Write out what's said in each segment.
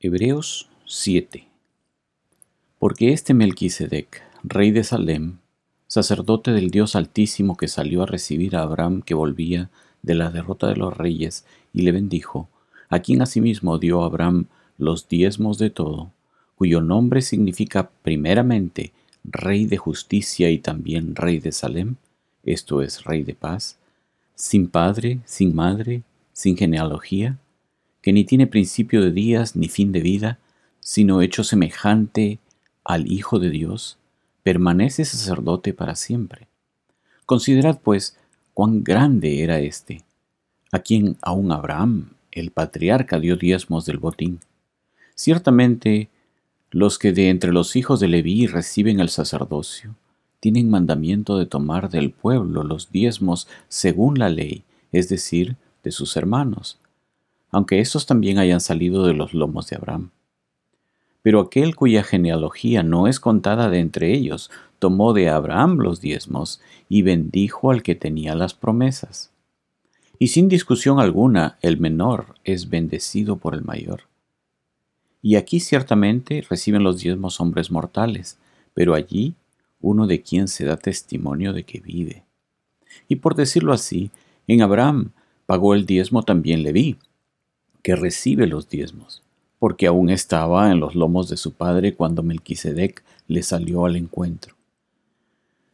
Hebreos 7 Porque este Melquisedec, rey de Salem, sacerdote del Dios Altísimo que salió a recibir a Abraham que volvía de la derrota de los reyes y le bendijo, a quien asimismo dio Abraham los diezmos de todo, cuyo nombre significa primeramente Rey de justicia y también Rey de Salem, esto es Rey de paz, sin padre, sin madre, sin genealogía, que ni tiene principio de días ni fin de vida, sino hecho semejante al Hijo de Dios, permanece sacerdote para siempre. Considerad, pues, cuán grande era éste, a quien aún Abraham, el patriarca, dio diezmos del botín. Ciertamente, los que de entre los hijos de Leví reciben el sacerdocio, tienen mandamiento de tomar del pueblo los diezmos según la ley, es decir, de sus hermanos, aunque estos también hayan salido de los lomos de Abraham. Pero aquel cuya genealogía no es contada de entre ellos, tomó de Abraham los diezmos y bendijo al que tenía las promesas. Y sin discusión alguna, el menor es bendecido por el mayor. Y aquí ciertamente reciben los diezmos hombres mortales, pero allí uno de quien se da testimonio de que vive. Y por decirlo así, en Abraham pagó el diezmo también Leví, que recibe los diezmos, porque aún estaba en los lomos de su padre cuando Melquisedec le salió al encuentro.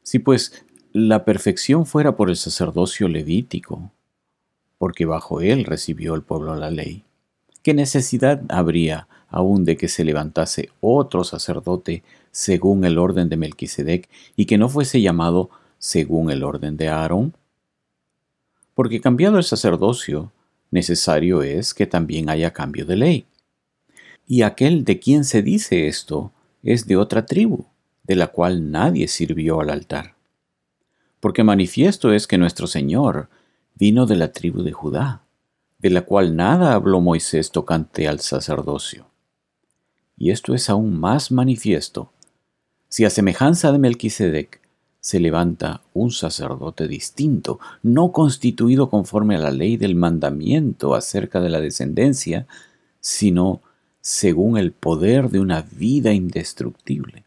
Si pues la perfección fuera por el sacerdocio levítico, porque bajo él recibió el pueblo la ley, ¿qué necesidad habría aún de que se levantase otro sacerdote según el orden de Melquisedec y que no fuese llamado según el orden de Aarón? Porque cambiado el sacerdocio, necesario es que también haya cambio de ley. Y aquel de quien se dice esto es de otra tribu, de la cual nadie sirvió al altar. Porque manifiesto es que nuestro Señor vino de la tribu de Judá, de la cual nada habló Moisés tocante al sacerdocio. Y esto es aún más manifiesto, si a semejanza de Melquisedec se levanta un sacerdote distinto, no constituido conforme a la ley del mandamiento acerca de la descendencia, sino según el poder de una vida indestructible.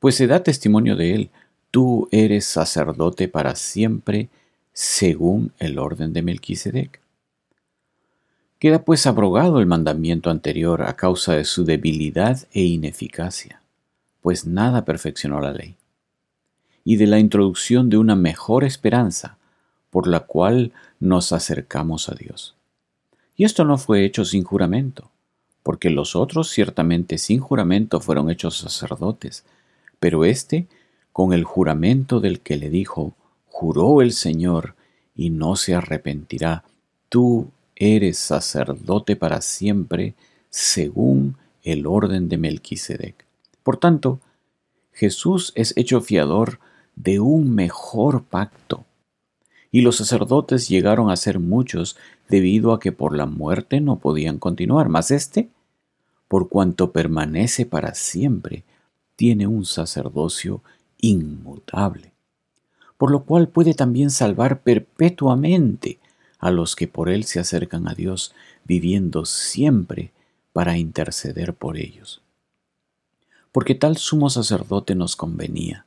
Pues se da testimonio de él, tú eres sacerdote para siempre, según el orden de Melquisedec. Queda pues abrogado el mandamiento anterior a causa de su debilidad e ineficacia, pues nada perfeccionó la ley y de la introducción de una mejor esperanza por la cual nos acercamos a Dios. Y esto no fue hecho sin juramento, porque los otros ciertamente sin juramento fueron hechos sacerdotes, pero éste con el juramento del que le dijo, juró el Señor y no se arrepentirá, tú eres sacerdote para siempre según el orden de Melquisedec. Por tanto, Jesús es hecho fiador de un mejor pacto. Y los sacerdotes llegaron a ser muchos debido a que por la muerte no podían continuar, mas éste, por cuanto permanece para siempre, tiene un sacerdocio inmutable, por lo cual puede también salvar perpetuamente a los que por él se acercan a Dios, viviendo siempre para interceder por ellos. Porque tal sumo sacerdote nos convenía,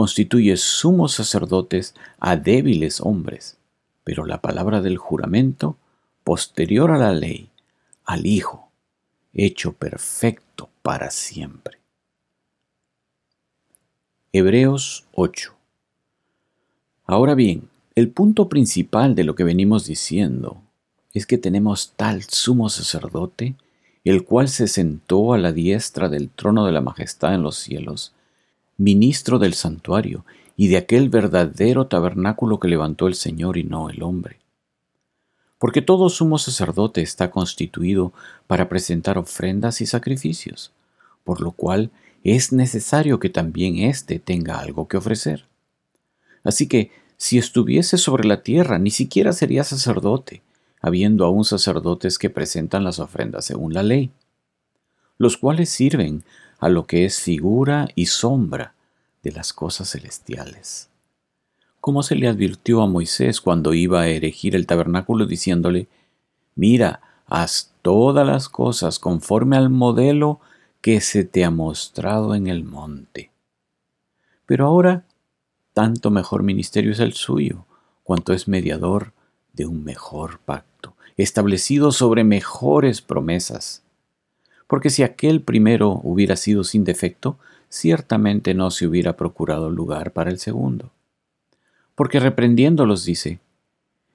constituye sumos sacerdotes a débiles hombres, pero la palabra del juramento, posterior a la ley, al Hijo, hecho perfecto para siempre. Hebreos 8. Ahora bien, el punto principal de lo que venimos diciendo es que tenemos tal sumo sacerdote, el cual se sentó a la diestra del trono de la majestad en los cielos, ministro del santuario y de aquel verdadero tabernáculo que levantó el Señor y no el hombre. Porque todo sumo sacerdote está constituido para presentar ofrendas y sacrificios, por lo cual es necesario que también éste tenga algo que ofrecer. Así que, si estuviese sobre la tierra, ni siquiera sería sacerdote, habiendo aún sacerdotes que presentan las ofrendas según la ley, los cuales sirven a lo que es figura y sombra de las cosas celestiales. Como se le advirtió a Moisés cuando iba a erigir el tabernáculo diciéndole, Mira, haz todas las cosas conforme al modelo que se te ha mostrado en el monte. Pero ahora, tanto mejor ministerio es el suyo, cuanto es mediador de un mejor pacto, establecido sobre mejores promesas. Porque si aquel primero hubiera sido sin defecto, ciertamente no se hubiera procurado lugar para el segundo. Porque reprendiéndolos dice,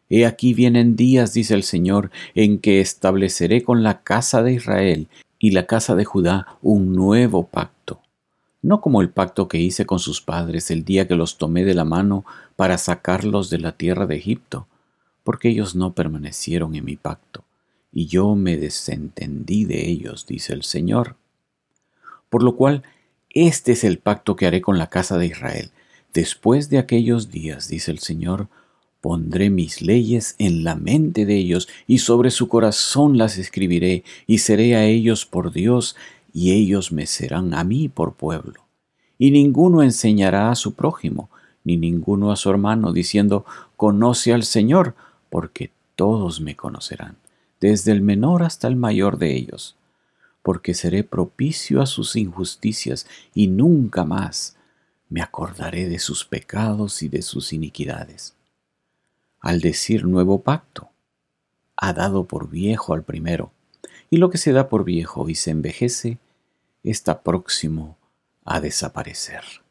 He aquí vienen días, dice el Señor, en que estableceré con la casa de Israel y la casa de Judá un nuevo pacto, no como el pacto que hice con sus padres el día que los tomé de la mano para sacarlos de la tierra de Egipto, porque ellos no permanecieron en mi pacto, y yo me desentendí de ellos, dice el Señor. Por lo cual, este es el pacto que haré con la casa de Israel. Después de aquellos días, dice el Señor, pondré mis leyes en la mente de ellos, y sobre su corazón las escribiré, y seré a ellos por Dios, y ellos me serán a mí por pueblo. Y ninguno enseñará a su prójimo, ni ninguno a su hermano, diciendo, conoce al Señor, porque todos me conocerán, desde el menor hasta el mayor de ellos, porque seré propicio a sus injusticias y nunca más me acordaré de sus pecados y de sus iniquidades. Al decir nuevo pacto, ha dado por viejo al primero, y lo que se da por viejo y se envejece está próximo a desaparecer.